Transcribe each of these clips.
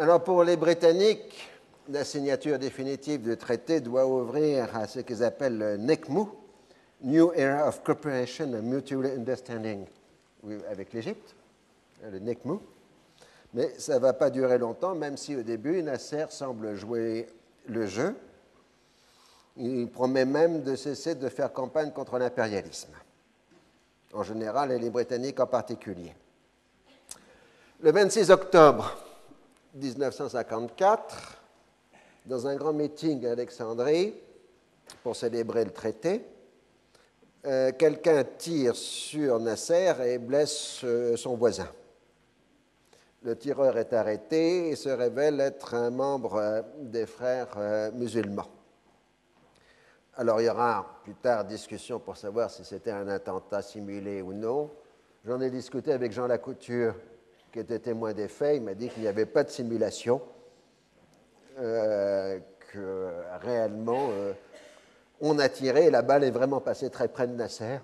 Alors pour les Britanniques, la signature définitive du traité doit ouvrir à ce qu'ils appellent le NECMU, New Era of Cooperation and Mutual Understanding, avec l'Égypte, le NECMU. Mais ça ne va pas durer longtemps, même si au début, Nasser semble jouer le jeu. Il promet même de cesser de faire campagne contre l'impérialisme, en général et les Britanniques en particulier. Le 26 octobre 1954, dans un grand meeting à Alexandrie pour célébrer le traité, euh, quelqu'un tire sur Nasser et blesse euh, son voisin. Le tireur est arrêté et se révèle être un membre euh, des frères musulmans. Alors il y aura plus tard discussion pour savoir si c'était un attentat simulé ou non. J'en ai discuté avec Jean Lacouture, qui était témoin des faits. Il m'a dit qu'il n'y avait pas de simulation, que réellement on a tiré et la balle est vraiment passée très près de Nasser.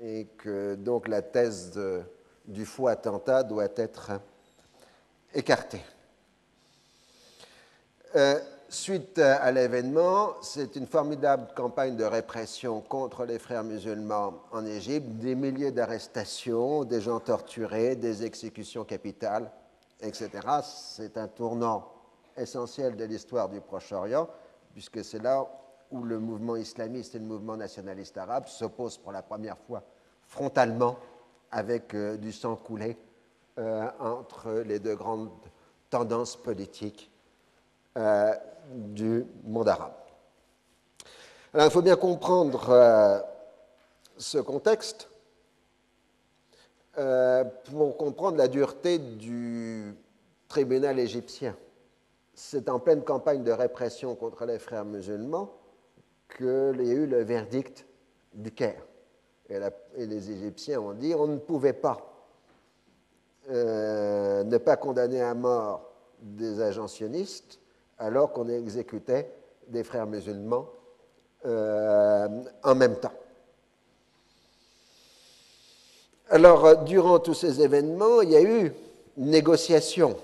Et que donc la thèse du faux attentat doit être écartée. Euh, suite à l'événement, c'est une formidable campagne de répression contre les frères musulmans en Égypte, des milliers d'arrestations, des gens torturés, des exécutions capitales, etc. C'est un tournant essentiel de l'histoire du Proche-Orient, puisque c'est là où le mouvement islamiste et le mouvement nationaliste arabe s'opposent pour la première fois frontalement avec euh, du sang coulé euh, entre les deux grandes tendances politiques euh, du monde arabe. Alors il faut bien comprendre ce contexte pour comprendre la dureté du tribunal égyptien. C'est en pleine campagne de répression contre les frères musulmans qu'il y a eu le verdict du Caire. Et, les Égyptiens ont dit on ne pouvait pas euh, ne pas condamner à mort des agents sionistes alors qu'on exécutait des frères musulmans euh, en même temps. Alors, euh, durant tous ces événements, il y a eu une négociation.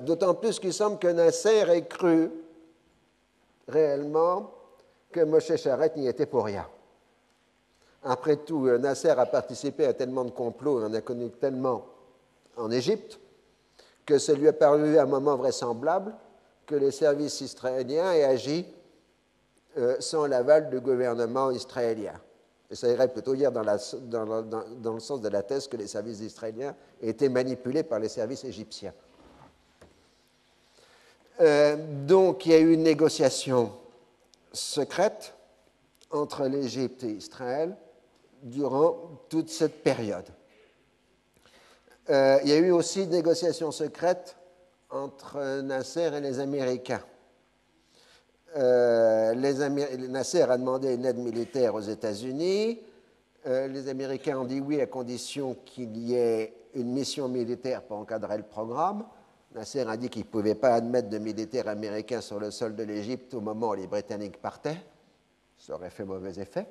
D'autant plus qu'il semble que Nasser ait cru réellement que Moshe Charette n'y était pour rien. Après tout, euh, Nasser a participé à tellement de complots et en a connu tellement en Égypte que ça lui a paru un moment vraisemblable que les services israéliens aient agi euh, sans l'aval du gouvernement israélien. Et ça irait plutôt dire dans, le sens de la thèse que les services israéliens étaient manipulés par les services égyptiens. Euh, donc il y a eu une négociation secrète entre l'Égypte et Israël durant toute cette période. Euh, il y a eu aussi une négociation secrète entre Nasser et les Américains. Euh, Nasser a demandé une aide militaire aux États-Unis. les Américains ont dit oui à condition qu'il y ait une mission militaire pour encadrer le programme. Nasser a dit qu'il ne pouvait pas admettre de militaires américains sur le sol de l'Égypte au moment où les Britanniques partaient. Ça aurait fait mauvais effet.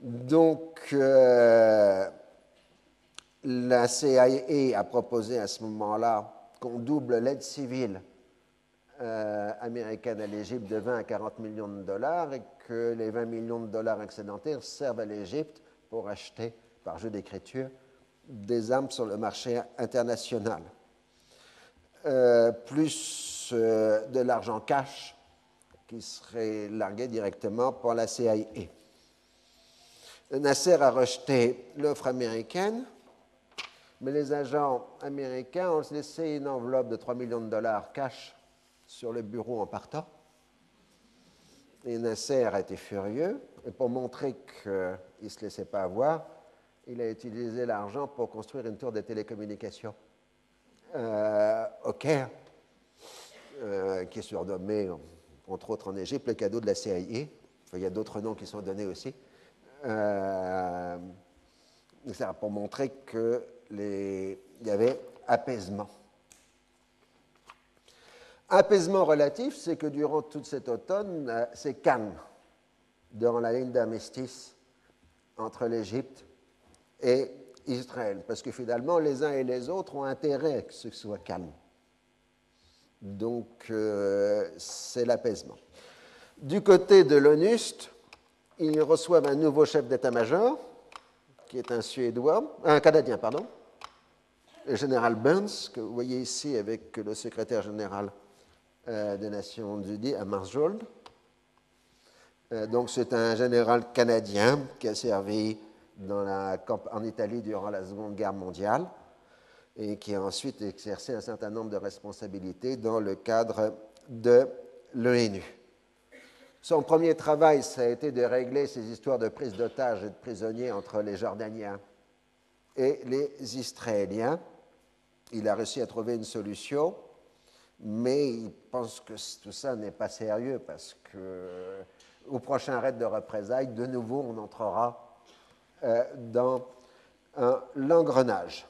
Donc, euh, la CIA a proposé à ce moment-là qu'on double l'aide civile euh, américaine à l'Égypte de 20 à 40 millions de dollars et que les 20 millions de dollars excédentaires servent à l'Égypte pour acheter, par jeu d'écriture, des armes sur le marché international. Euh, plus euh, de l'argent cash qui serait largué directement par la CIA. Nasser a rejeté l'offre américaine, mais les agents américains ont laissé une enveloppe de 3 millions de dollars cash sur le bureau en partant. Et Nasser a été furieux, et pour montrer qu'il ne se laissait pas avoir, il a utilisé l'argent pour construire une tour de télécommunications euh, au Caire, euh, qui est surnommé, entre autres en Égypte, le cadeau de la CIA. il y a d'autres noms qui sont donnés aussi. Euh, ça pour montrer qu'il y avait apaisement. Apaisement relatif, c'est que durant toute cet automne, euh, c'est calme durant la ligne d'armistice entre l'Égypte et Israël, parce que finalement, les uns et les autres ont intérêt que ce soit calme. Donc, euh, c'est l'apaisement. Du côté de l'ONUST, ils reçoivent un nouveau chef d'état-major, qui est un Suédois, un Canadien, pardon, le général Burns, que vous voyez ici avec le secrétaire général euh, des Nations Unies à Marsjold. Euh, donc, c'est un général canadien qui a servi en Italie durant la Seconde Guerre mondiale et qui a ensuite exercé un certain nombre de responsabilités dans le cadre de l'ONU. Son premier travail, ça a été de régler ces histoires de prise d'otages et de prisonniers entre les Jordaniens et les Israéliens. Il a réussi à trouver une solution, mais il pense que tout ça n'est pas sérieux parce que au prochain raid de représailles, de nouveau, on entrera euh, dans l'engrenage.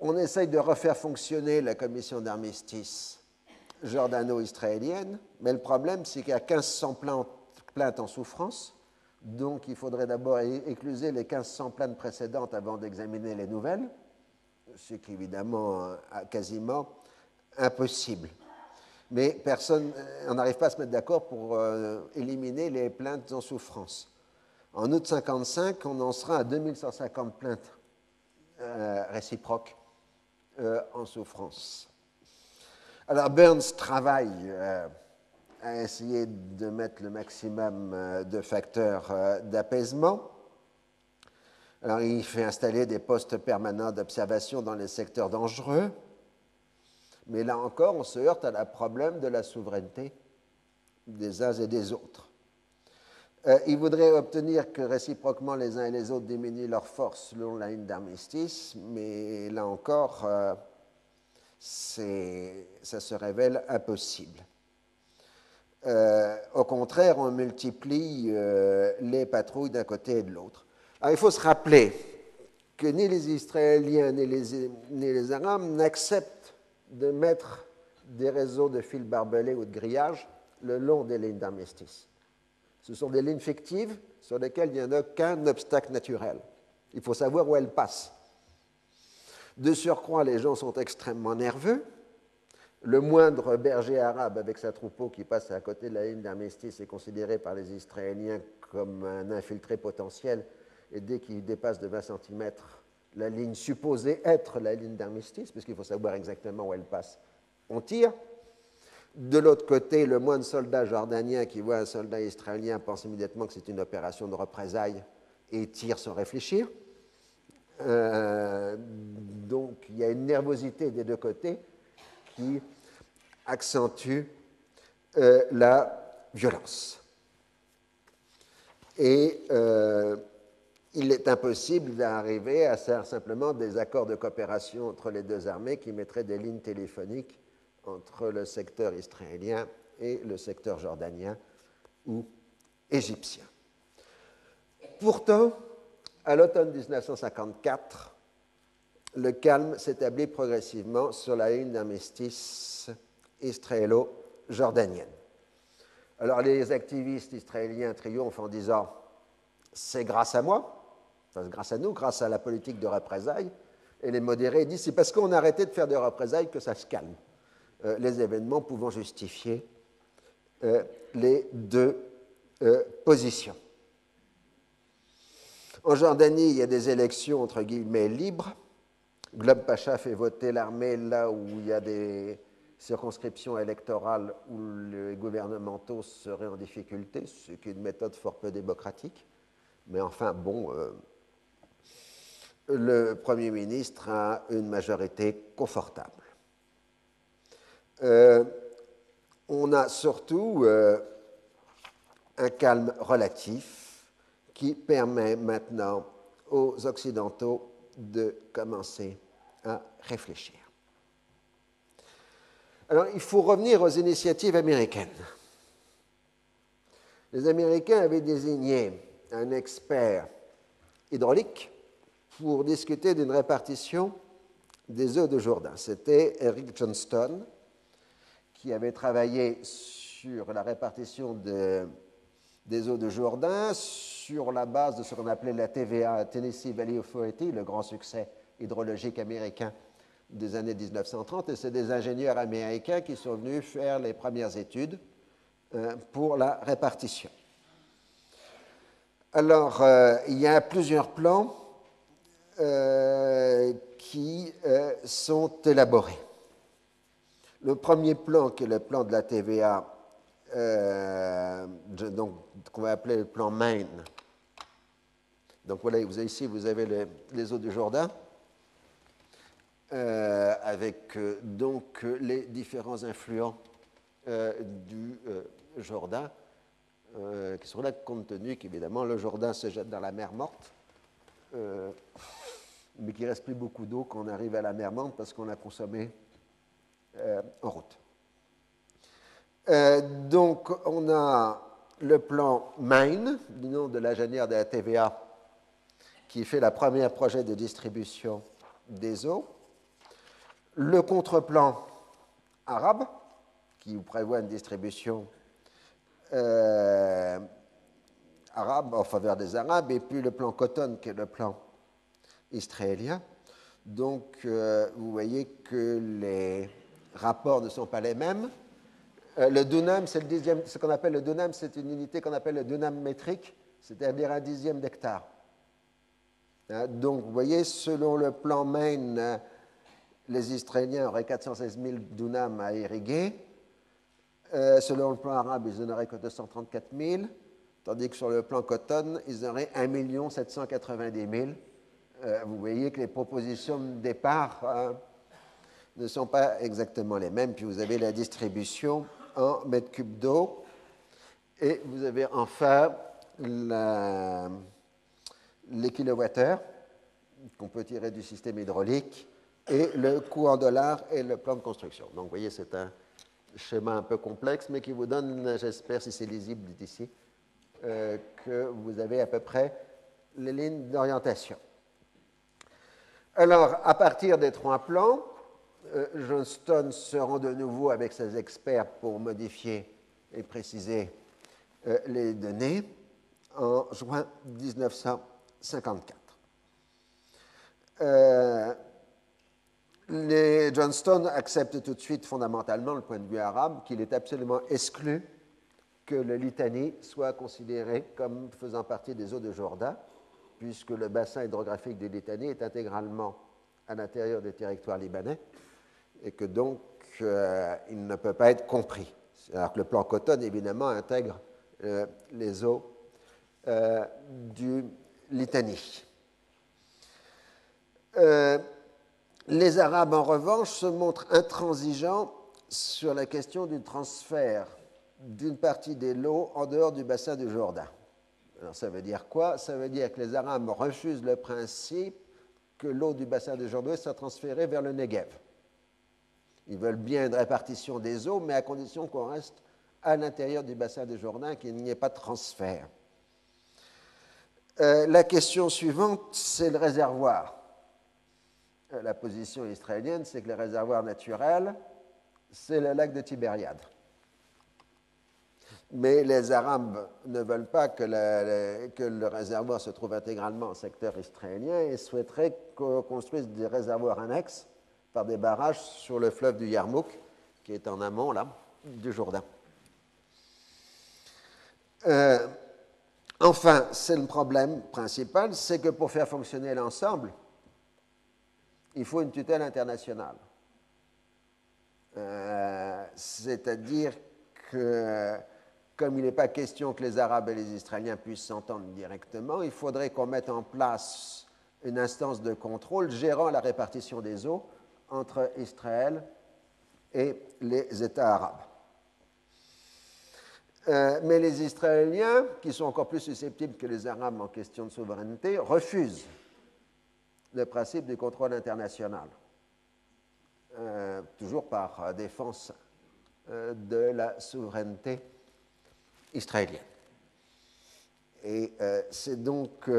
On essaye de refaire fonctionner la commission d'armistice jordano-israélienne, mais le problème, c'est qu'il y a 1500 plaintes en souffrance, donc il faudrait d'abord écluser les 1500 plaintes précédentes avant d'examiner les nouvelles, ce qui est évidemment euh, quasiment impossible. Mais personne, on n'arrive pas à se mettre d'accord pour euh, éliminer les plaintes en souffrance. En août 55, on en sera à 2150 plaintes euh, réciproques en souffrance. Alors Burns travaille euh, à essayer de mettre le maximum euh, de facteurs euh, d'apaisement. Alors il fait installer des postes permanents d'observation dans les secteurs dangereux. Mais là encore, on se heurte à la problème de la souveraineté des uns et des autres. il voudrait obtenir que réciproquement les uns et les autres diminuent leurs forces selon la ligne d'armistice, mais là encore, ça se révèle impossible. Euh, au contraire, on multiplie euh, les patrouilles d'un côté et de l'autre. Il faut se rappeler que ni les Israéliens ni les, Arabes n'acceptent de mettre des réseaux de fils barbelés ou de grillages le long des lignes d'armistice. Ce sont des lignes fictives sur lesquelles il n'y a aucun obstacle naturel. Il faut savoir où elles passent. De surcroît, les gens sont extrêmement nerveux. Le moindre berger arabe avec sa troupeau qui passe à côté de la ligne d'armistice est considéré par les Israéliens comme un infiltré potentiel. Et dès qu'il dépasse de 20 cm la ligne supposée être la ligne d'armistice, puisqu'il faut savoir exactement où elle passe, on tire. De l'autre côté, le moindre soldat jordanien qui voit un soldat israélien pense immédiatement que c'est une opération de représailles et tire sans réfléchir. Euh, donc il y a une nervosité des deux côtés qui accentue euh, la violence. Et euh, il est impossible d'arriver à simplement des accords de coopération entre les deux armées qui mettraient des lignes téléphoniques entre le secteur israélien et le secteur jordanien ou égyptien. Pourtant, à l'automne 1954, le calme s'établit progressivement sur la ligne d'armistice israélo-jordanienne. Alors les activistes israéliens triomphent en disant c'est grâce à moi, grâce à nous, grâce à la politique de représailles, et les modérés disent c'est parce qu'on a arrêté de faire des représailles que ça se calme, euh, les événements pouvant justifier euh, les deux euh, positions. En Jordanie, il y a des élections entre guillemets libres. Globe Pacha fait voter l'armée là où il y a des circonscriptions électorales où les gouvernementaux seraient en difficulté, ce qui est une méthode fort peu démocratique. Mais enfin, bon, le Premier ministre a une majorité confortable. Euh, on a surtout euh, un calme relatif qui permet maintenant aux Occidentaux de commencer à réfléchir. Alors, il faut revenir aux initiatives américaines. Les Américains avaient désigné un expert hydraulique pour discuter d'une répartition des eaux de Jourdain. C'était Eric Johnston, qui avait travaillé sur la répartition de des eaux de Jourdain sur la base de ce qu'on appelait la TVA, Tennessee Valley Authority, le grand succès hydrologique américain des années 1930. Et c'est des ingénieurs américains qui sont venus faire les premières études euh, pour la répartition. Alors, euh, il y a plusieurs plans euh, qui sont élaborés. Le premier plan, qui est le plan de la TVA, donc qu'on va appeler le plan Maine. Donc voilà, vous avez ici, vous avez les, eaux du Jourdain, avec donc les différents influents du Jourdain, euh, qui sont là compte tenu qu'évidemment le Jourdain se jette dans la mer morte, euh, mais qu'il ne reste plus beaucoup d'eau quand on arrive à la mer morte parce qu'on a consommé euh, en route. donc on a le plan Maine, du nom de l'ingénieur de la TVA, qui fait la première projet de distribution des eaux. Le contre-plan arabe, qui prévoit une distribution euh, arabe en faveur des Arabes, et puis le plan Cotton, qui est le plan israélien. Donc, euh, vous voyez que les rapports ne sont pas les mêmes. Euh, le dunam, c'est le ce qu'on appelle le dunam, c'est une unité qu'on appelle le dunam métrique, c'est-à-dire un dixième d'hectare. Hein, donc, vous voyez, selon le plan Maine, les Israéliens auraient 416 000 dunams à irriguer. Euh, selon le plan arabe, ils n'auraient que 234 000, tandis que sur le plan Cotton, ils auraient 1 790 000. Vous voyez que les propositions de départ hein, ne sont pas exactement les mêmes. Puis vous avez la distribution en mètres cubes d'eau. Et vous avez enfin les kilowattheures qu'on peut tirer du système hydraulique et le coût en dollars et le plan de construction. Donc vous voyez, c'est un schéma un peu complexe, mais qui vous donne, j'espère, si c'est lisible d'ici, euh, que vous avez à peu près les lignes d'orientation. Alors, à partir des trois plans, euh, Johnston se rend de nouveau avec ses experts pour modifier et préciser euh, les données en juin 1954. Les Johnston acceptent tout de suite fondamentalement le point de vue arabe qu'il est absolument exclu que le Litanie soit considéré comme faisant partie des eaux de Jourdain, puisque le bassin hydrographique du Litanie est intégralement à l'intérieur des territoires libanais et que donc euh, il ne peut pas être compris. Alors que le plan Coton, évidemment, intègre euh, les eaux euh, du Litanie. Les Arabes, en revanche, se montrent intransigeants sur la question du transfert d'une partie des lots en dehors du bassin du Jourdain. Alors ça veut dire quoi? Ça veut dire que les Arabes refusent le principe que l'eau du bassin du Jourdain soit transférée vers le Negev. Ils veulent bien une répartition des eaux, mais à condition qu'on reste à l'intérieur du bassin du Jourdain, qu'il n'y ait pas de transfert. Euh, la question suivante, c'est le réservoir. Euh, la position israélienne, c'est que le réservoir naturel, c'est le lac de Tibériade. Mais les Arabes ne veulent pas que le, réservoir se trouve intégralement au secteur israélien et souhaiteraient qu'on construise des réservoirs annexes par des barrages sur le fleuve du Yarmouk, qui est en amont là, du Jourdain. Euh, enfin, c'est le problème principal, c'est que pour faire fonctionner l'ensemble, il faut une tutelle internationale. Euh, c'est-à-dire que, comme il n'est pas question que les Arabes et les Israéliens puissent s'entendre directement, il faudrait qu'on mette en place une instance de contrôle gérant la répartition des eaux entre Israël et les États arabes. Euh, mais les Israéliens, qui sont encore plus susceptibles que les Arabes en question de souveraineté, refusent le principe du contrôle international, euh, toujours par euh, défense de la souveraineté israélienne. Et c'est donc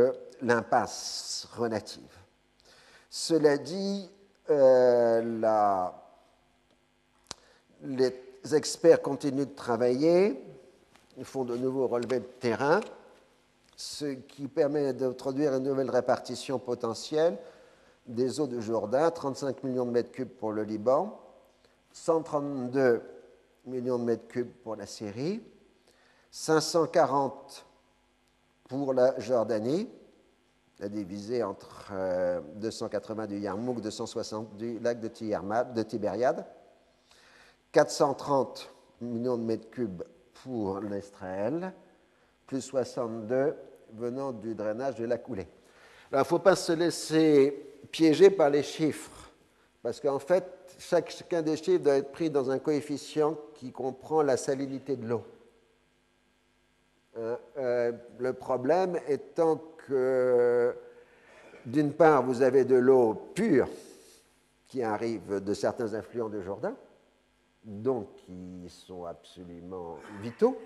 l'impasse relative. Cela dit, la, les experts continuent de travailler. font de nouveaux relevés de terrain, ce qui permet d'introduire une nouvelle répartition potentielle des eaux du Jourdain, 35 millions de mètres cubes pour le Liban, 132 millions de mètres cubes pour la Syrie, 540 pour la Jordanie, la divisée entre 280 euh, du Yarmouk, 260 du lac de, de Tibériade, 430 millions de mètres cubes pour l'Israël, plus 62 venant du drainage de la coulée. il ne faut pas se laisser piéger par les chiffres, parce qu'en fait, chacun des chiffres doit être pris dans un coefficient qui comprend la salinité de l'eau. Euh, euh, le problème étant que, d'une part, vous avez de l'eau pure qui arrive de certains influents du Jourdain, donc qui sont absolument vitaux,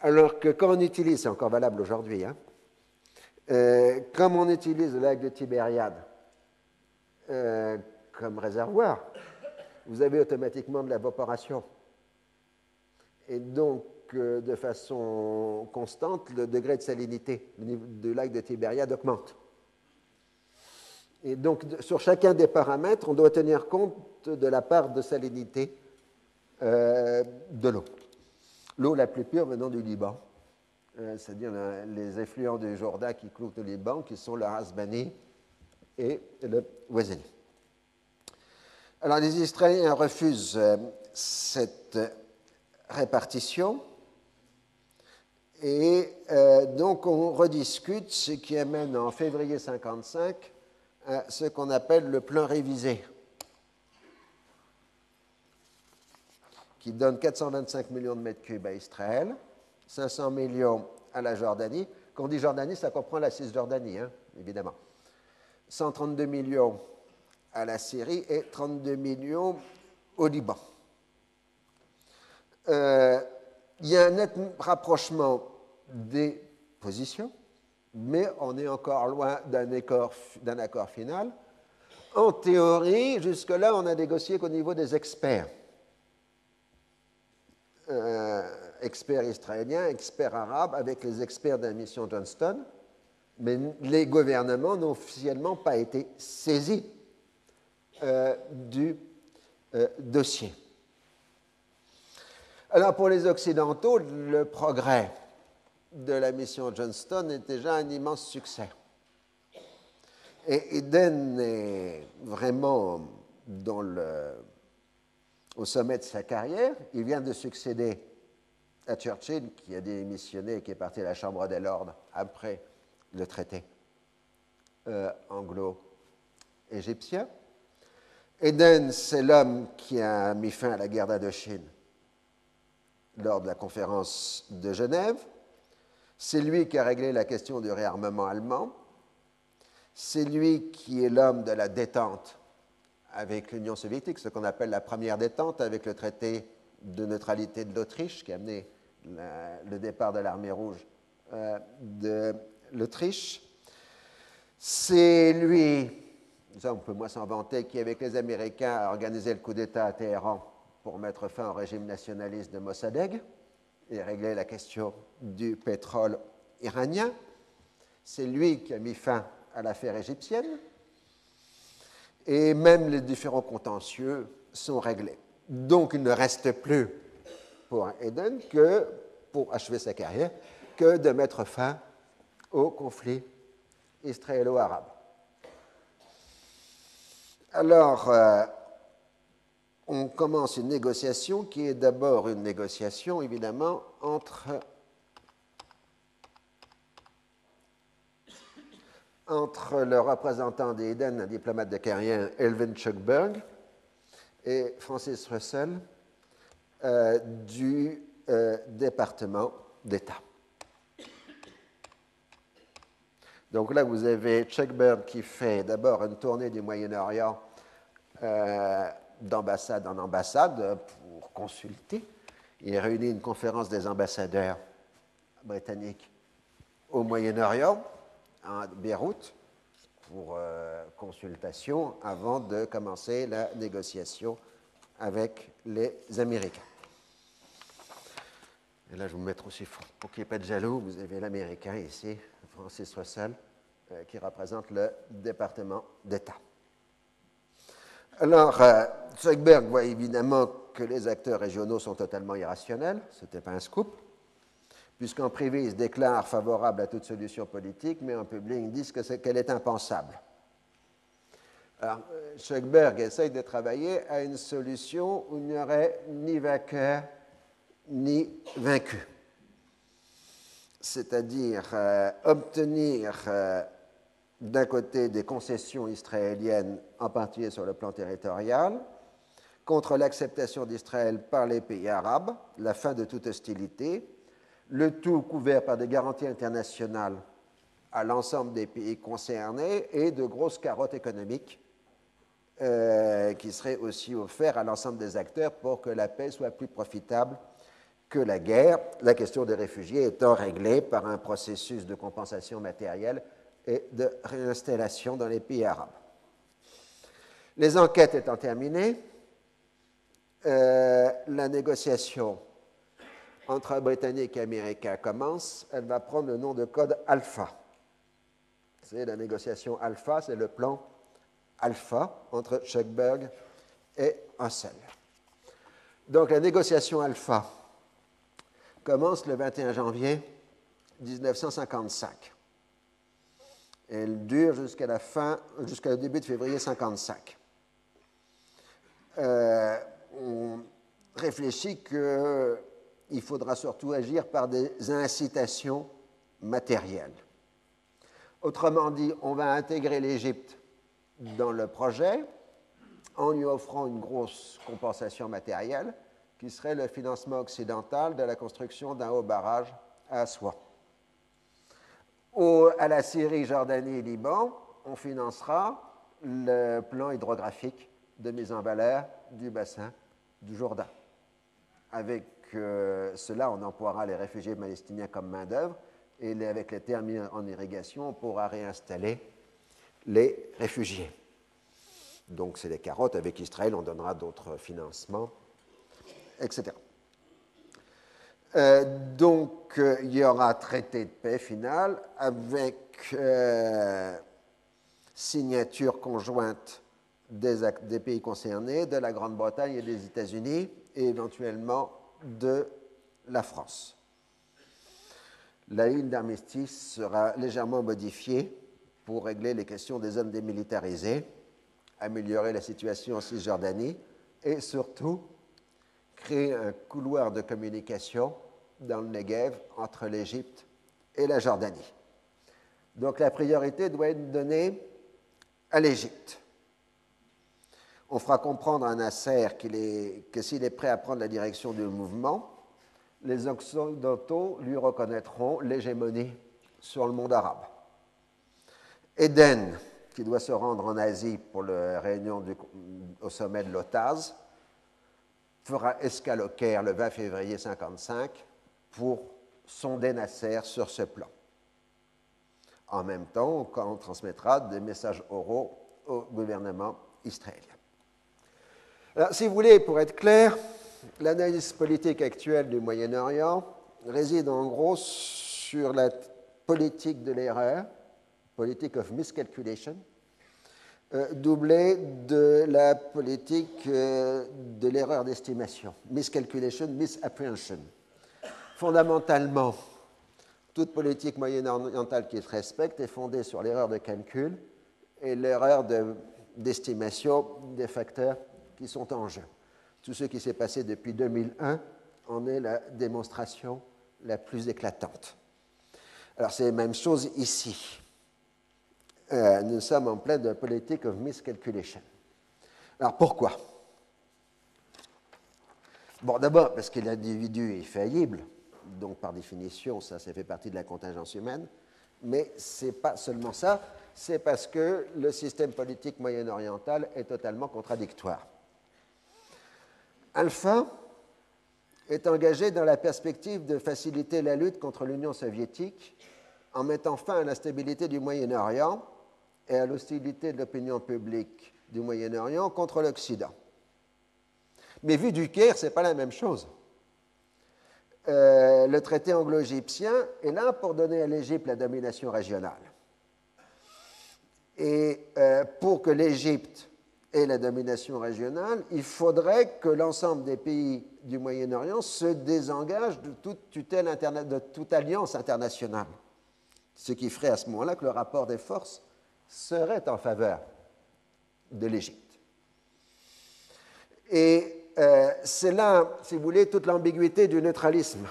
alors que quand on utilise, c'est encore valable aujourd'hui, hein, euh, comme on utilise le lac de Tibériade comme réservoir, vous avez automatiquement de l'évaporation. Et donc, de façon constante, le degré de salinité du lac de Tibériade augmente. Et donc, sur chacun des paramètres, on doit tenir compte de la part de salinité euh, de l'eau. L'eau la plus pure venant du Liban, euh, c'est-à-dire les effluents du Jourdain qui clouent le Liban, qui sont le Hasbani et le Wazini. Alors les Israéliens refusent euh, cette répartition et donc on rediscute ce qui amène en février 1955 à ce qu'on appelle le plan révisé qui donne 425 millions de mètres cubes à Israël, 500 millions à la Jordanie. Quand on dit Jordanie, ça comprend la Cisjordanie, hein, évidemment. 132 millions à la Syrie et 32 millions au Liban. Euh, il y a un net rapprochement des positions, mais on est encore loin d'un accord, accord final. En théorie, jusque-là, on a négocié qu'au niveau des experts. Euh, experts israéliens, experts arabes, avec les experts de la mission Johnston, mais les gouvernements n'ont officiellement pas été saisis euh, du euh, dossier. Alors pour les Occidentaux, le progrès de la mission Johnston est déjà un immense succès. Et Eden est vraiment au sommet de sa carrière. Il vient de succéder à Churchill, qui a démissionné et qui est parti à la Chambre des Lords après le traité euh, anglo-égyptien. Eden, c'est l'homme qui a mis fin à la guerre d'Indochine lors de la conférence de Genève. C'est lui qui a réglé la question du réarmement allemand. C'est lui qui est l'homme de la détente avec l'Union soviétique, ce qu'on appelle la première détente avec le traité de neutralité de l'Autriche qui a amené le départ de l'armée rouge euh, de l'Autriche. C'est lui, ça on peut moins s'en vanter, qui avec les Américains a organisé le coup d'État à Téhéran pour mettre fin au régime nationaliste de Mossadegh et régler la question du pétrole iranien. C'est lui qui a mis fin à l'affaire égyptienne et même les différents contentieux sont réglés. Donc il ne reste plus pour Eden que, pour achever sa carrière, que de mettre fin au conflit israélo-arabe. Alors, euh, on commence une négociation qui est d'abord une négociation, évidemment, entre le représentant d'Eden, un diplomate de carrière, Elvin Schuckberg, et Francis Russell euh, du euh, département d'État. Donc là, vous avez Schuckberg qui fait d'abord une tournée du Moyen-Orient euh, d'ambassade en ambassade pour consulter. Il réunit une conférence des ambassadeurs britanniques au Moyen-Orient à Beyrouth pour euh, consultation avant de commencer la négociation avec les Américains. Et là, je vais vous mettre aussi, pour qu'il n'y ait pas de jaloux, vous avez l'Américain ici, Francis Russell, euh, qui représente le département d'État. Alors, euh, Zuckerberg voit évidemment que les acteurs régionaux sont totalement irrationnels, ce n'était pas un scoop, puisqu'en privé, ils se déclarent favorables à toute solution politique, mais en public, ils disent qu'elle est impensable. Alors, Zuckerberg essaye de travailler à une solution où il n'y aurait ni vainqueur ni vaincu. C'est-à-dire euh, obtenir euh, d'un côté des concessions israéliennes, en particulier sur le plan territorial, contre l'acceptation d'Israël par les pays arabes, la fin de toute hostilité, le tout couvert par des garanties internationales à l'ensemble des pays concernés et de grosses carottes économiques euh, qui seraient aussi offertes à l'ensemble des acteurs pour que la paix soit plus profitable que la guerre, la question des réfugiés étant réglée par un processus de compensation matérielle et de réinstallation dans les pays arabes. Les enquêtes étant terminées, euh, la négociation entre Britanniques et Américains commence. Elle va prendre le nom de code Alpha. C'est la négociation Alpha, c'est le plan Alpha entre Schuckberg et Hansel. Donc la négociation Alpha commence le 21 janvier 1955. Elle dure jusqu'à la fin, jusqu'au début de février 1955. Euh, on réfléchit qu'il faudra surtout agir par des incitations matérielles. Autrement dit, on va intégrer l'Égypte dans le projet en lui offrant une grosse compensation matérielle qui serait le financement occidental de la construction d'un haut barrage à Assois. à la Syrie, Jordanie et Liban, on financera le plan hydrographique de mise en valeur du bassin du Jourdain. Avec euh, cela, on emploiera les réfugiés palestiniens comme main-d'œuvre et avec les termes en irrigation, on pourra réinstaller les réfugiés. Donc, c'est les carottes. Avec Israël, on donnera d'autres financements etc. Euh, donc, euh, il y aura traité de paix final avec euh, signature conjointe des, des, pays concernés, de la Grande-Bretagne et des États-Unis, et éventuellement de la France. La ligne d'armistice sera légèrement modifiée pour régler les questions des zones démilitarisées, améliorer la situation en Cisjordanie et surtout créer un couloir de communication dans le Negev entre l'Égypte et la Jordanie. Donc la priorité doit être donnée à l'Égypte. On fera comprendre à Nasser est, que s'il est prêt à prendre la direction du mouvement, les Occidentaux lui reconnaîtront l'hégémonie sur le monde arabe. Eden, qui doit se rendre en Asie pour la réunion au sommet de l'OTAS, fera escale le 20 février 1955 pour sonder Nasser sur ce plan. En même temps, on transmettra des messages oraux au gouvernement israélien. Alors, si vous voulez, pour être clair, l'analyse politique actuelle du Moyen-Orient réside en gros sur la politique de l'erreur, politique of miscalculation, doublé de la politique euh, de l'erreur d'estimation, miscalculation, misapprehension. Fondamentalement, toute politique moyen-orientale qui se respecte est fondée sur l'erreur de calcul et l'erreur d'estimation des facteurs qui sont en jeu. Tout ce qui s'est passé depuis 2001 en est la démonstration la plus éclatante. Alors c'est la même chose ici. Euh, nous sommes en pleine politique of miscalculation. Alors pourquoi? Bon, d'abord parce que l'individu est faillible, donc par définition, ça, ça fait partie de la contingence humaine, mais ce n'est pas seulement ça, c'est parce que le système politique moyen-oriental est totalement contradictoire. Alpha est engagé dans la perspective de faciliter la lutte contre l'Union soviétique en mettant fin à la stabilité du Moyen-Orient et à l'hostilité de l'opinion publique du Moyen-Orient contre l'Occident. Mais vu du Caire, ce n'est pas la même chose. euh, le traité anglo-égyptien est là pour donner à l'Égypte la domination régionale. Et euh, pour que l'Égypte ait la domination régionale, il faudrait que l'ensemble des pays du Moyen-Orient se désengagent de toute tutelle de toute alliance internationale. Ce qui ferait à ce moment-là que le rapport des forces serait en faveur de l'Égypte. Et euh, c'est là, si vous voulez, toute l'ambiguïté du neutralisme.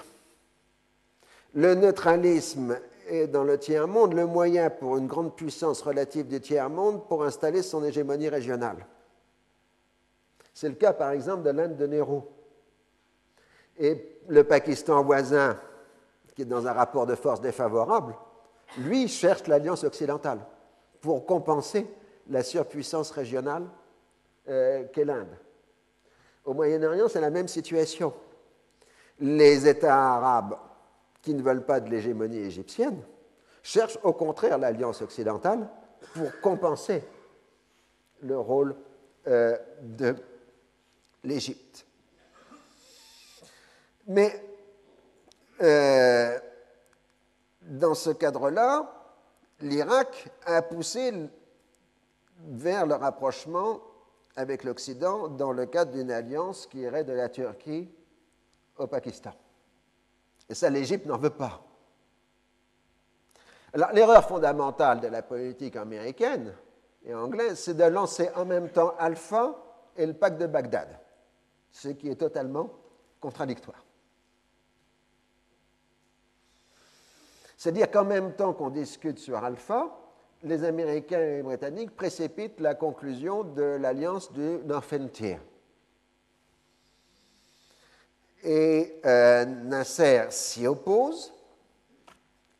Le neutralisme est dans le tiers-monde le moyen pour une grande puissance relative du tiers-monde pour installer son hégémonie régionale. C'est le cas, par exemple, de l'Inde de Nehru. Et le Pakistan voisin, qui est dans un rapport de force défavorable, lui cherche l'alliance occidentale pour compenser la surpuissance régionale euh, qu'est l'Inde. Au Moyen-Orient, c'est la même situation. Les États arabes qui ne veulent pas de l'hégémonie égyptienne cherchent au contraire l'alliance occidentale pour compenser le rôle euh, de l'Égypte. Mais euh, dans ce cadre-là, l'Irak a poussé vers le rapprochement avec l'Occident dans le cadre d'une alliance qui irait de la Turquie au Pakistan. Et ça, l'Égypte n'en veut pas. Alors, l'erreur fondamentale de la politique américaine et anglaise, c'est de lancer en même temps Alpha et le pacte de Bagdad, ce qui est totalement contradictoire. C'est-à-dire qu'en même temps qu'on discute sur Alpha, les Américains et les Britanniques précipitent la conclusion de l'alliance du Northern Tier. Et euh, Nasser s'y oppose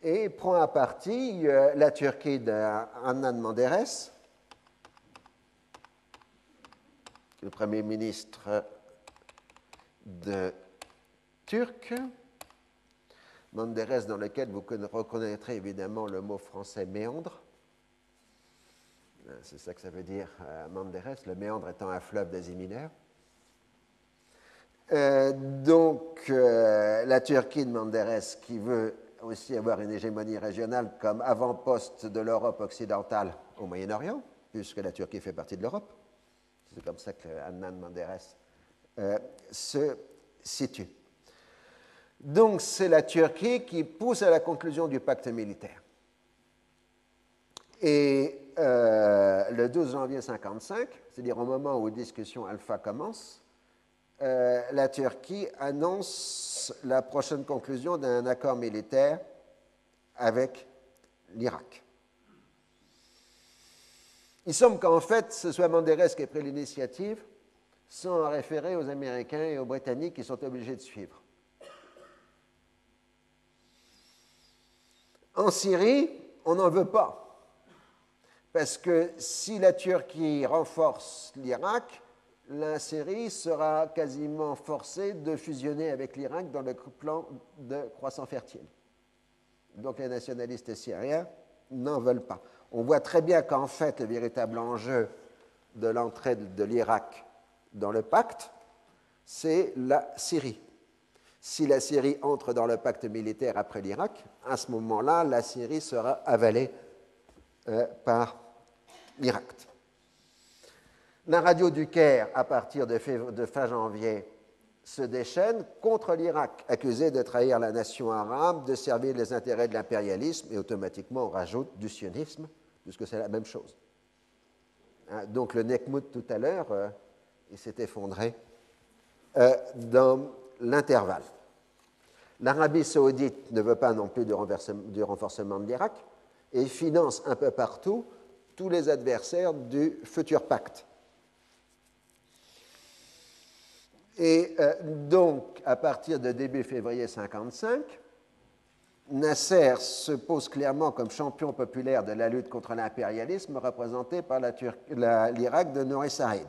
et prend à partie euh, la Turquie d'Annan Menderes, le Premier ministre Turc, Menderes dans lequel vous reconnaîtrez évidemment le mot français méandre, euh, c'est ça que ça veut dire euh, le méandre étant un fleuve d'Asie mineure. Euh, donc, la Turquie de Manderes, qui veut aussi avoir une hégémonie régionale comme avant-poste de l'Europe occidentale au Moyen-Orient, puisque la Turquie fait partie de l'Europe. C'est comme ça que Annan Manderes se situe. Donc, c'est la Turquie qui pousse à la conclusion du pacte militaire. Et euh, le 12 janvier 1955, c'est-à-dire au moment où les discussions alpha commencent, euh, la Turquie annonce la prochaine conclusion d'un accord militaire avec l'Irak. Il semble qu'en fait, ce soit Menderes qui ait pris l'initiative, sans référer aux Américains et aux Britanniques qui sont obligés de suivre. En Syrie, on n'en veut pas parce que si la Turquie renforce l'Irak, la Syrie sera quasiment forcée de fusionner avec l'Irak dans le plan de croissance fertile. Donc les nationalistes syriens n'en veulent pas. On voit très bien qu'en fait, le véritable enjeu de l'entrée de l'Irak dans le pacte, c'est la Syrie. Si la Syrie entre dans le pacte militaire après l'Irak, à ce moment-là, la Syrie sera avalée euh, par l'Irak. La radio du Caire, à partir de, fin janvier, se déchaîne contre l'Irak, accusé de trahir la nation arabe, de servir les intérêts de l'impérialisme, et automatiquement on rajoute du sionisme, puisque c'est la même chose. Hein, donc le Nekmout tout à l'heure, euh, il s'est effondré euh, l'intervalle. L'Arabie saoudite ne veut pas non plus du renforcement de l'Irak et finance un peu partout tous les adversaires du futur pacte. Et euh, donc, à partir de début février 1955, Nasser se pose clairement comme champion populaire de la lutte contre l'impérialisme représenté par l'Irak de Nouri Saïd.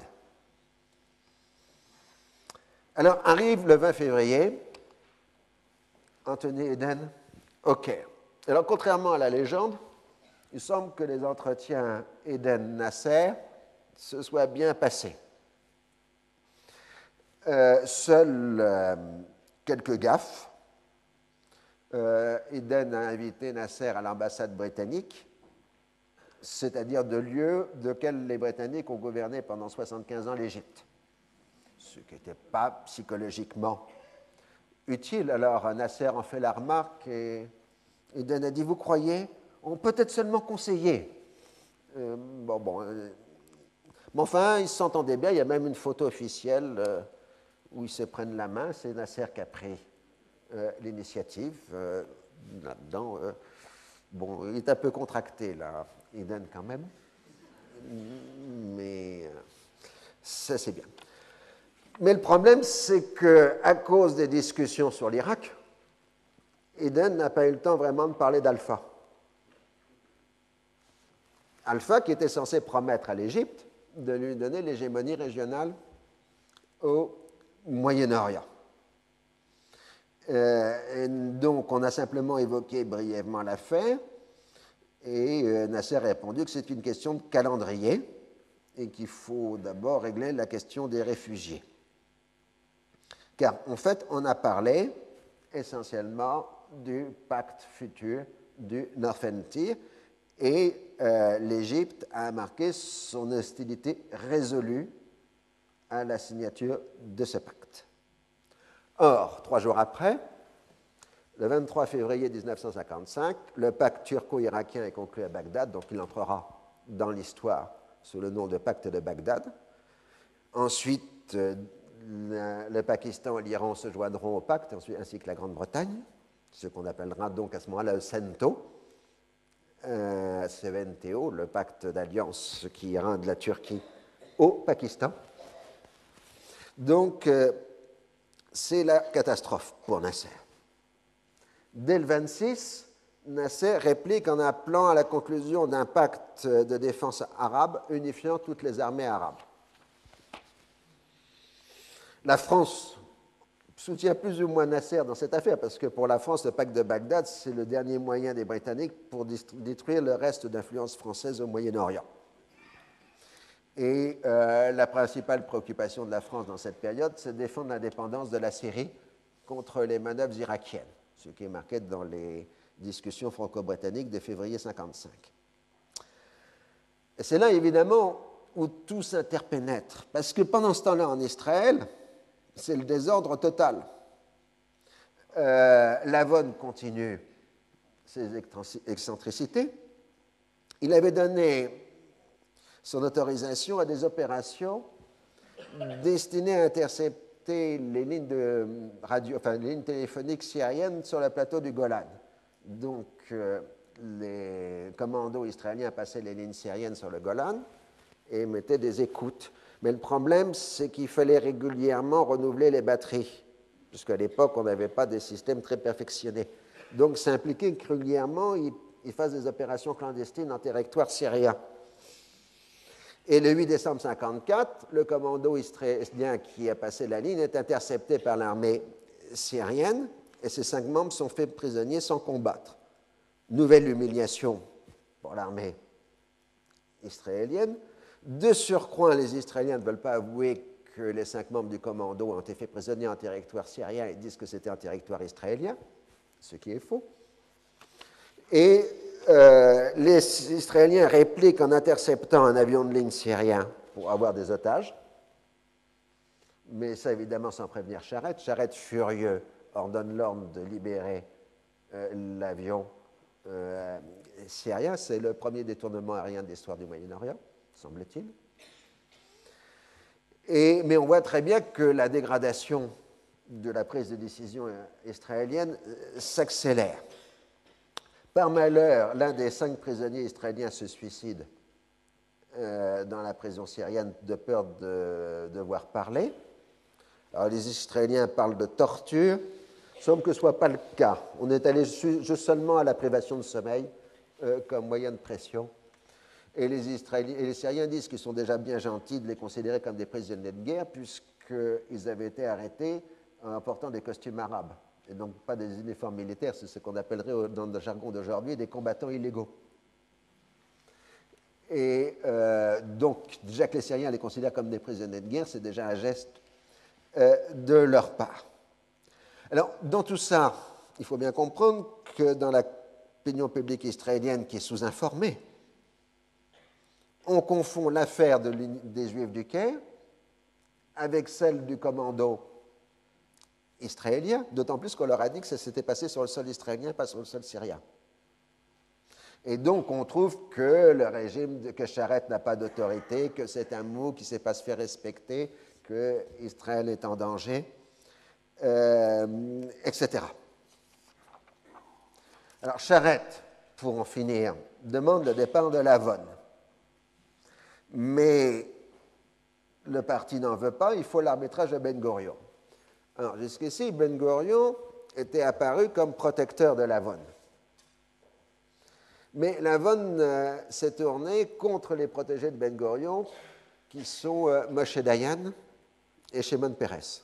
Alors arrive le 20 février, Anthony Eden au Caire. Alors contrairement à la légende, il semble que les entretiens Eden-Nasser se soient bien passés. Euh, seuls euh, quelques gaffes euh, Eden a invité Nasser à l'ambassade britannique, c'est-à-dire de lieu de quel les Britanniques ont gouverné pendant 75 ans l'Égypte, ce qui n'était pas psychologiquement utile. Alors Nasser en fait la remarque et Eden a dit, vous croyez? On peut être seulement conseillé. Euh, bon, bon. Euh, mais enfin, ils s'entendaient bien. Il y a même une photo officielle euh, où ils se prennent la main. C'est Nasser qui a pris l'initiative. Là-dedans, bon, il est un peu contracté, là, Eden, quand même. Mais ça, c'est bien. Mais le problème, c'est qu'à cause des discussions sur l'Irak, Eden n'a pas eu le temps vraiment de parler d'Alpha. Alpha qui était censé promettre à l'Égypte de lui donner l'hégémonie régionale au Moyen-Orient. Euh, donc, on a simplement évoqué brièvement l'affaire et euh, Nasser a répondu que c'est une question de calendrier et qu'il faut d'abord régler la question des réfugiés. Car en fait, on a parlé essentiellement du pacte futur du Northern Tier et euh, l'Égypte a marqué son hostilité résolue à la signature de ce pacte. Or, trois jours après, le 23 février 1955, le pacte turco-irakien est conclu à Bagdad, donc il entrera dans l'histoire sous le nom de pacte de Bagdad. Ensuite, le Pakistan et l'Iran se joindront au pacte, ainsi que la Grande-Bretagne ce qu'on appellera donc à ce moment-là le CENTO, euh, le pacte d'alliance qui ira de la Turquie au Pakistan. Donc, euh, c'est la catastrophe pour Nasser. Dès le 26, Nasser réplique en appelant à la conclusion d'un pacte de défense arabe unifiant toutes les armées arabes. La France soutient plus ou moins Nasser dans cette affaire, parce que pour la France, le pacte de Bagdad, c'est le dernier moyen des Britanniques pour détruire le reste d'influence française au Moyen-Orient. Et euh, la principale préoccupation de la France dans cette période, c'est de défendre l'indépendance de la Syrie contre les manœuvres irakiennes, ce qui est marqué dans les discussions franco-britanniques de février 1955. Et c'est là, évidemment, où tout s'interpénètre, parce que pendant ce temps-là, en Israël, c'est le désordre total. Euh, Lavonne continue ses excentricités. Il avait donné son autorisation à des opérations destinées à intercepter les lignes, de téléphoniques syriennes sur le plateau du Golan. Donc, euh, les commandos israéliens passaient les lignes syriennes sur le Golan et mettaient des écoutes mais le problème, c'est qu'il fallait régulièrement renouveler les batteries, puisqu'à l'époque, on n'avait pas des systèmes très perfectionnés. Donc, ça impliquait que régulièrement, ils fassent des opérations clandestines en territoire syrien. Et le 8 décembre 1954, le commando israélien qui a passé la ligne est intercepté par l'armée syrienne et ses cinq membres sont faits prisonniers sans combattre. Nouvelle humiliation pour l'armée israélienne. De surcroît, les Israéliens ne veulent pas avouer que les cinq membres du commando ont été faits prisonniers en territoire syrien et disent que c'était un territoire israélien, ce qui est faux. Et euh, les Israéliens répliquent en interceptant un avion de ligne syrien pour avoir des otages. Mais ça, évidemment, sans prévenir Charette. Charette, furieux, ordonne l'ordre de libérer euh, l'avion euh, syrien. C'est le premier détournement aérien de l'histoire du Moyen-Orient semble-t-il. mais on voit très bien que la dégradation de la prise de décision israélienne euh, s'accélère. Par malheur, l'un des cinq prisonniers israéliens se suicide euh, dans la prison syrienne de peur de devoir parler. Alors les Israéliens parlent de torture, semble que ce ne soit pas le cas. On est allé seulement à la privation de sommeil euh, comme moyen de pression et les, Israéliens, et les Syriens disent qu'ils sont déjà bien gentils de les considérer comme des prisonniers de guerre, puisqu'ils avaient été arrêtés en portant des costumes arabes, et donc pas des uniformes militaires, c'est ce qu'on appellerait dans le jargon d'aujourd'hui des combattants illégaux. Et euh, donc, déjà que les Syriens les considèrent comme des prisonniers de guerre, c'est déjà un geste euh, de leur part. Alors, dans tout ça, il faut bien comprendre que dans l'opinion publique israélienne qui est sous-informée, on confond l'affaire des Juifs du Caire avec celle du commando israélien, d'autant plus qu'on leur a dit que ça s'était passé sur le sol israélien, pas sur le sol syrien. Et donc, on trouve que le régime, que Charette n'a pas d'autorité, que c'est un mot qui ne sait pas se respecter, que Israël est en danger, euh, etc. Alors, Charette, pour en finir, demande le départ de Lavonne. Mais le parti n'en veut pas, il faut l'arbitrage de Ben Gurion. Alors, jusqu'ici, Ben Gurion était apparu comme protecteur de Lavonne. Mais Lavonne euh, s'est tourné contre les protégés de Ben Gurion, qui sont euh, Moshe Dayan et Shimon Peres.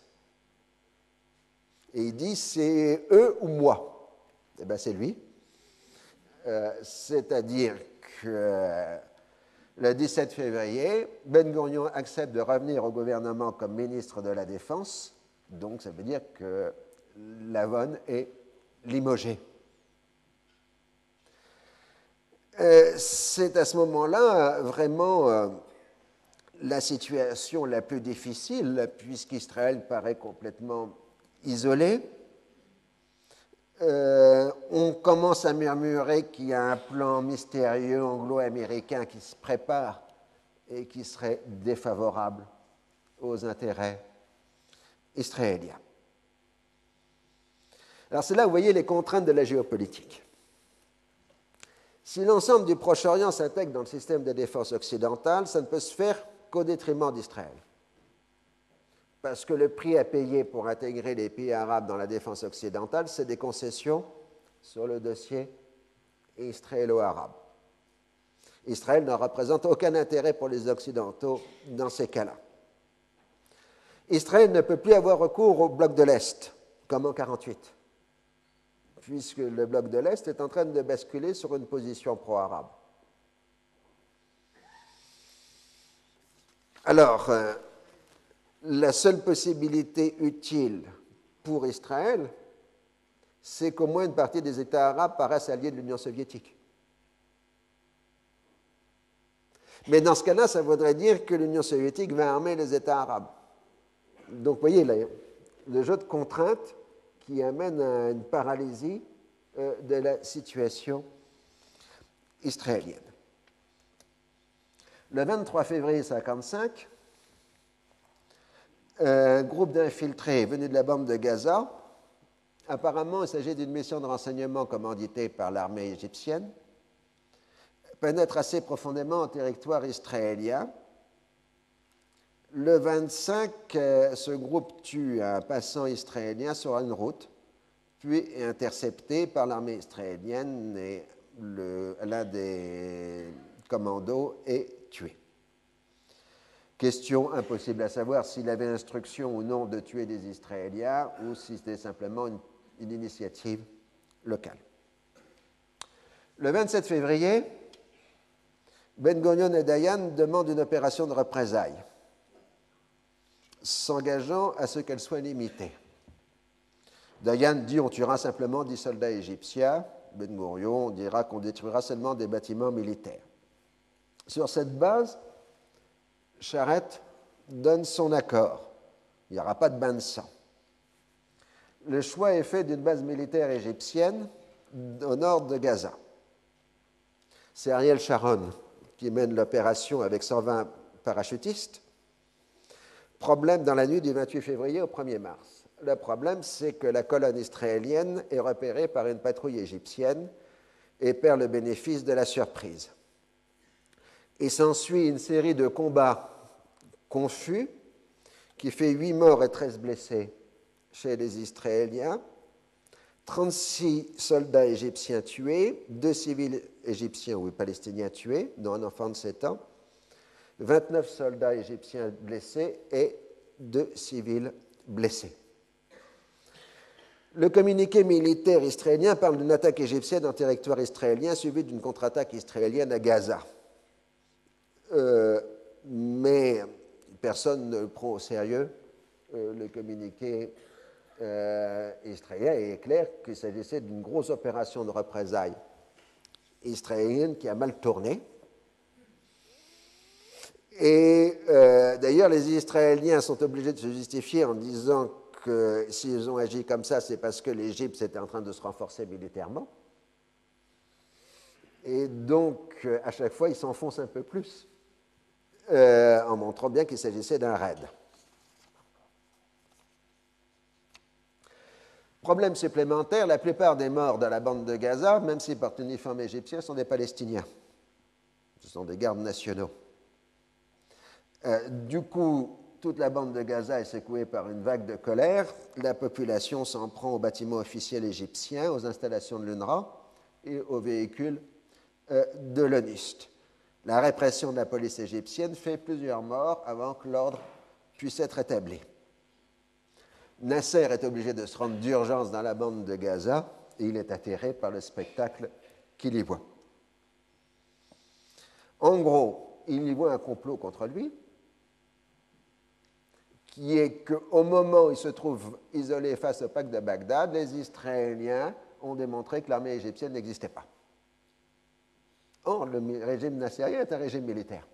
Et il dit c'est eux ou moi? Eh bien, c'est lui. Euh, c'est-à-dire que le 17 février, Ben Gurion accepte de revenir au gouvernement comme ministre de la Défense. Donc, ça veut dire que Lavonne est limogé. Euh, c'est à ce moment-là vraiment euh, la situation la plus difficile, puisqu'Israël paraît complètement isolé. Euh, on commence à murmurer qu'il y a un plan mystérieux anglo-américain qui se prépare et qui serait défavorable aux intérêts israéliens. Alors c'est là vous voyez les contraintes de la géopolitique. Si l'ensemble du Proche-Orient s'intègre dans le système de défense occidentale, ça ne peut se faire qu'au détriment d'Israël. Parce que le prix à payer pour intégrer les pays arabes dans la défense occidentale, c'est des concessions sur le dossier israélo-arabe. Israël ne représente aucun intérêt pour les Occidentaux dans ces cas-là. Israël ne peut plus avoir recours au bloc de l'Est, comme en 1948 puisque le bloc de l'Est est en train de basculer sur une position pro-arabe. Alors, euh, la seule possibilité utile pour Israël, c'est qu'au moins une partie des États arabes paraissent alliés de l'Union soviétique. Mais dans ce cas-là, ça voudrait dire que l'Union soviétique va armer les États arabes. Donc, vous voyez, le jeu de contraintes qui amène à une paralysie euh, de la situation israélienne. Le 23 février 1955, un groupe d'infiltrés venus de la bande de Gaza, apparemment il s'agit d'une mission de renseignement commanditée par l'armée égyptienne, pénètre assez profondément en territoire israélien le 25, euh, ce groupe tue un passant israélien sur une route, puis est intercepté par l'armée israélienne et l'un des commandos est tué. Question impossible à savoir s'il avait instruction ou non de tuer des Israéliens ou si c'était simplement une, initiative locale. Le 27 février, Ben Gurion et Dayan demandent une opération de représailles s'engageant à ce qu'elle soit limitée. Dayan dit on tuera simplement 10 soldats égyptiens. Ben Gurion dira qu'on détruira seulement des bâtiments militaires. Sur cette base, Charette donne son accord. Il n'y aura pas de bain de sang. Le choix est fait d'une base militaire égyptienne au nord de Gaza. C'est Ariel Sharon qui mène l'opération avec 120 parachutistes Problème dans la nuit du 28 février au 1er mars. Le problème, c'est que la colonne israélienne est repérée par une patrouille égyptienne et perd le bénéfice de la surprise. Il s'ensuit une série de combats confus qui fait 8 morts et 13 blessés chez les Israéliens, 36 soldats égyptiens tués, 2 civils égyptiens ou palestiniens tués, dont un enfant de 7 ans, 29 soldats égyptiens blessés et 2 civils blessés. Le communiqué militaire israélien parle d'une attaque égyptienne en territoire israélien suivie d'une contre-attaque israélienne à Gaza. Euh, mais personne ne prend au sérieux euh, le communiqué euh, israélien, il est clair qu'il s'agissait d'une grosse opération de représailles israélienne qui a mal tourné. Et d'ailleurs, les Israéliens sont obligés de se justifier en disant que s'ils ont agi comme ça, c'est parce que l'Égypte était en train de se renforcer militairement. Et donc, à chaque fois, ils s'enfoncent un peu plus, euh, en montrant bien qu'il s'agissait d'un raid. Problème supplémentaire, la plupart des morts dans la bande de Gaza, même s'ils portent uniforme égyptien, sont des Palestiniens. Ce sont des gardes nationaux. Euh, du coup, toute la bande de Gaza est secouée par une vague de colère. La population s'en prend aux bâtiments officiels égyptiens, aux installations de l'UNRWA et aux véhicules euh, de l'ONUST. La répression de la police égyptienne fait plusieurs morts avant que l'ordre puisse être établi. Nasser est obligé de se rendre d'urgence dans la bande de Gaza et il est atterré par le spectacle qu'il y voit. En gros, il y voit un complot contre lui, qui est qu'au moment où il se trouve isolé face au pacte de Bagdad, les Israéliens ont démontré que l'armée égyptienne n'existait pas. Or, le régime nassérien est un régime militaire.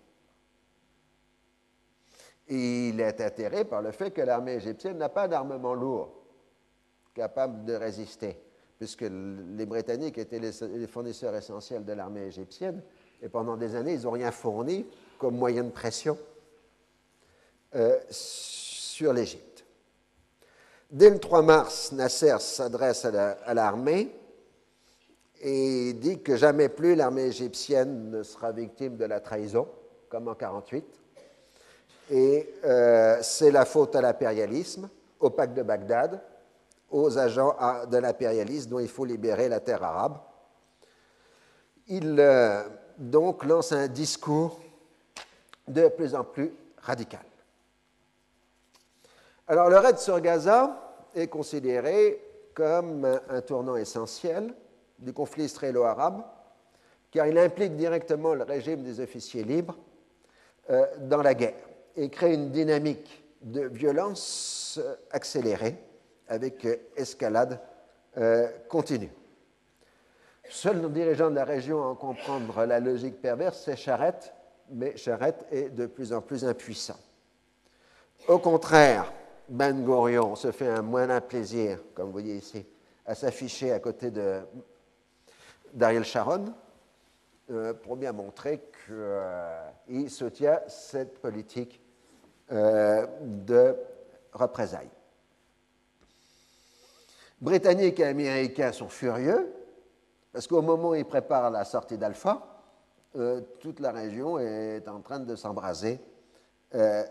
Il est atterré par le fait que l'armée égyptienne n'a pas d'armement lourd capable de résister, puisque les Britanniques étaient les fournisseurs essentiels de l'armée égyptienne, et pendant des années, ils n'ont rien fourni comme moyen de pression euh, sur l'Égypte. Dès le 3 mars, Nasser s'adresse à l'armée et dit que jamais plus l'armée égyptienne ne sera victime de la trahison, comme en 1948. Et euh, c'est la faute à l'impérialisme, au pacte de Bagdad, aux agents de l'impérialisme dont il faut libérer la terre arabe. Il euh, donc lance un discours de plus en plus radical. Alors le raid sur Gaza est considéré comme un tournant essentiel du conflit israélo-arabe, car il implique directement le régime des officiers libres euh, dans la guerre et crée une dynamique de violence euh, accélérée avec euh, escalade continue. Seul le dirigeant de la région à en comprendre la logique perverse, c'est Charette, mais Charette est de plus en plus impuissant. Au contraire, Ben Gurion se fait un moindre plaisir, comme vous voyez ici, à s'afficher à côté de d'Ariel Sharon euh, pour bien montrer qu'il euh, soutient cette politique euh, de représailles. Britanniques et Américains sont furieux parce qu'au moment où ils préparent la sortie d'Alpha, toute la région est en train de s'embraser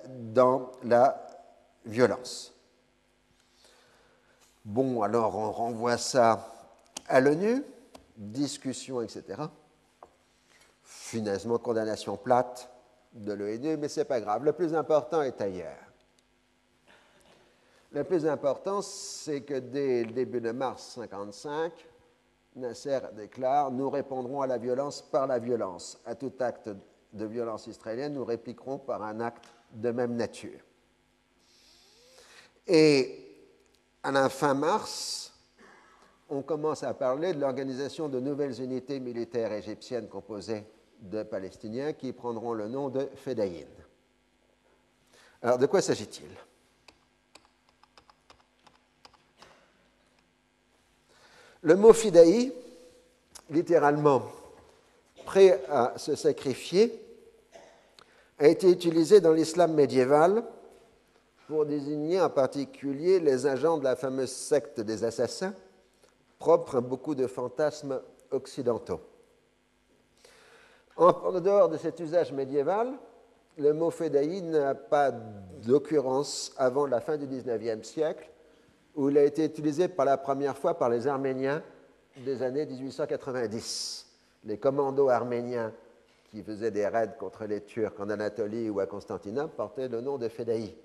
dans la violence. Bon, alors on renvoie ça à l'ONU discussion, etc. Finalement, condamnation plate de l'ONU, mais ce n'est pas grave. Le plus important est ailleurs. Le plus important, c'est que dès le début de mars 1955, Nasser déclare Nous répondrons à la violence par la violence. À tout acte de violence israélienne, nous répliquerons par un acte de même nature. Et à la fin mars, on commence à parler de l'organisation de nouvelles unités militaires égyptiennes composées de Palestiniens qui prendront le nom de Fedaïn. Alors, de quoi s'agit-il? Le mot Fidaï, littéralement prêt à se sacrifier, a été utilisé dans l'islam médiéval pour désigner en particulier les agents de la fameuse secte des assassins propre à beaucoup de fantasmes occidentaux. En dehors de cet usage médiéval, le mot fédaï n'a pas d'occurrence avant la fin du XIXe siècle, où il a été utilisé pour la première fois par les Arméniens des années 1890. Les commandos arméniens qui faisaient des raids contre les Turcs en Anatolie ou à Constantinople portaient le nom de fédaï.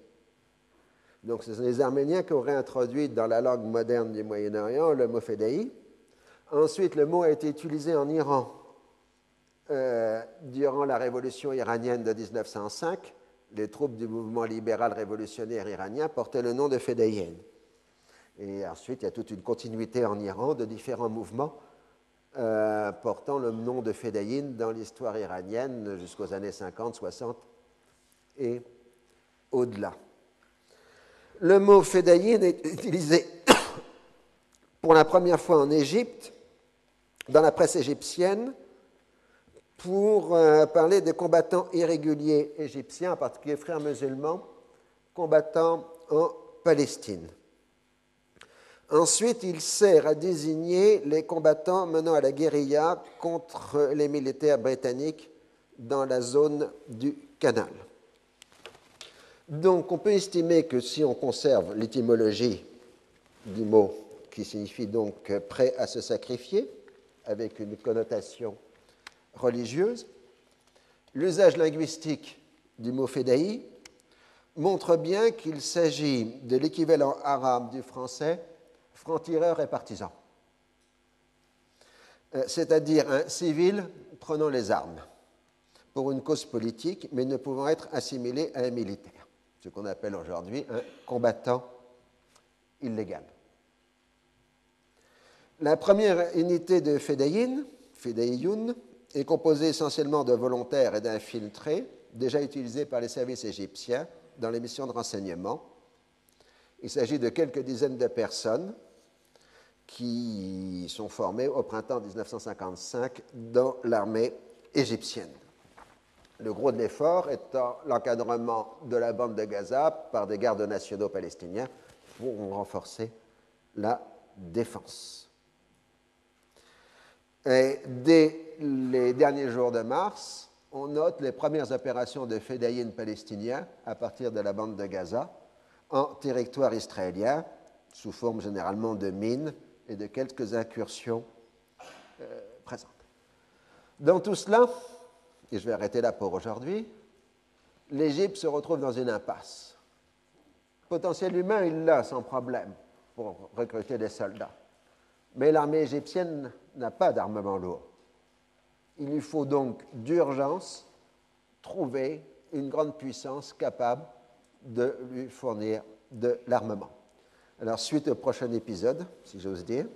Donc, ce sont les Arméniens qui auraient introduit dans la langue moderne du Moyen-Orient le mot fédaï. Ensuite, le mot a été utilisé en Iran euh, durant la révolution iranienne de 1905. Les troupes du mouvement libéral révolutionnaire iranien portaient le nom de fédaïenne. Et ensuite, il y a toute une continuité en Iran de différents mouvements euh, portant le nom de Fedayin dans l'histoire iranienne jusqu'aux années 50, 60 et au-delà. Le mot Fedayin est utilisé pour la première fois en Égypte, dans la presse égyptienne, pour euh, parler des combattants irréguliers égyptiens, en particulier frères musulmans, combattant en Palestine. Ensuite, il sert à désigner les combattants menant à la guérilla contre les militaires britanniques dans la zone du canal. Donc, on peut estimer que si on conserve l'étymologie du mot qui signifie donc prêt à se sacrifier, avec une connotation religieuse, l'usage linguistique du mot fédaï montre bien qu'il s'agit de l'équivalent arabe du français franc-tireur et partisan, euh, c'est-à-dire un civil prenant les armes pour une cause politique, mais ne pouvant être assimilé à un militaire, ce qu'on appelle aujourd'hui un combattant illégal. La première unité de Fedayin, Fedayun, est composée essentiellement de volontaires et d'infiltrés, déjà utilisés par les services égyptiens dans les missions de renseignement. Il s'agit de quelques dizaines de personnes qui sont formées au printemps 1955 dans l'armée égyptienne. Le gros de l'effort étant l'encadrement de la bande de Gaza par des gardes nationaux palestiniens pour renforcer la défense. Et dès les derniers jours de mars, on note les premières opérations de fédéines palestiniens à partir de la bande de Gaza en territoire israélien, sous forme généralement de mines et de quelques incursions euh, présentes. Dans tout cela, et je vais arrêter là pour aujourd'hui, l'Égypte se retrouve dans une impasse. Potentiel humain, il l'a sans problème pour recruter des soldats. Mais l'armée égyptienne n'a pas d'armement lourd. Il lui faut donc d'urgence trouver une grande puissance capable de lui fournir de l'armement. Alors, suite au prochain épisode, si j'ose dire,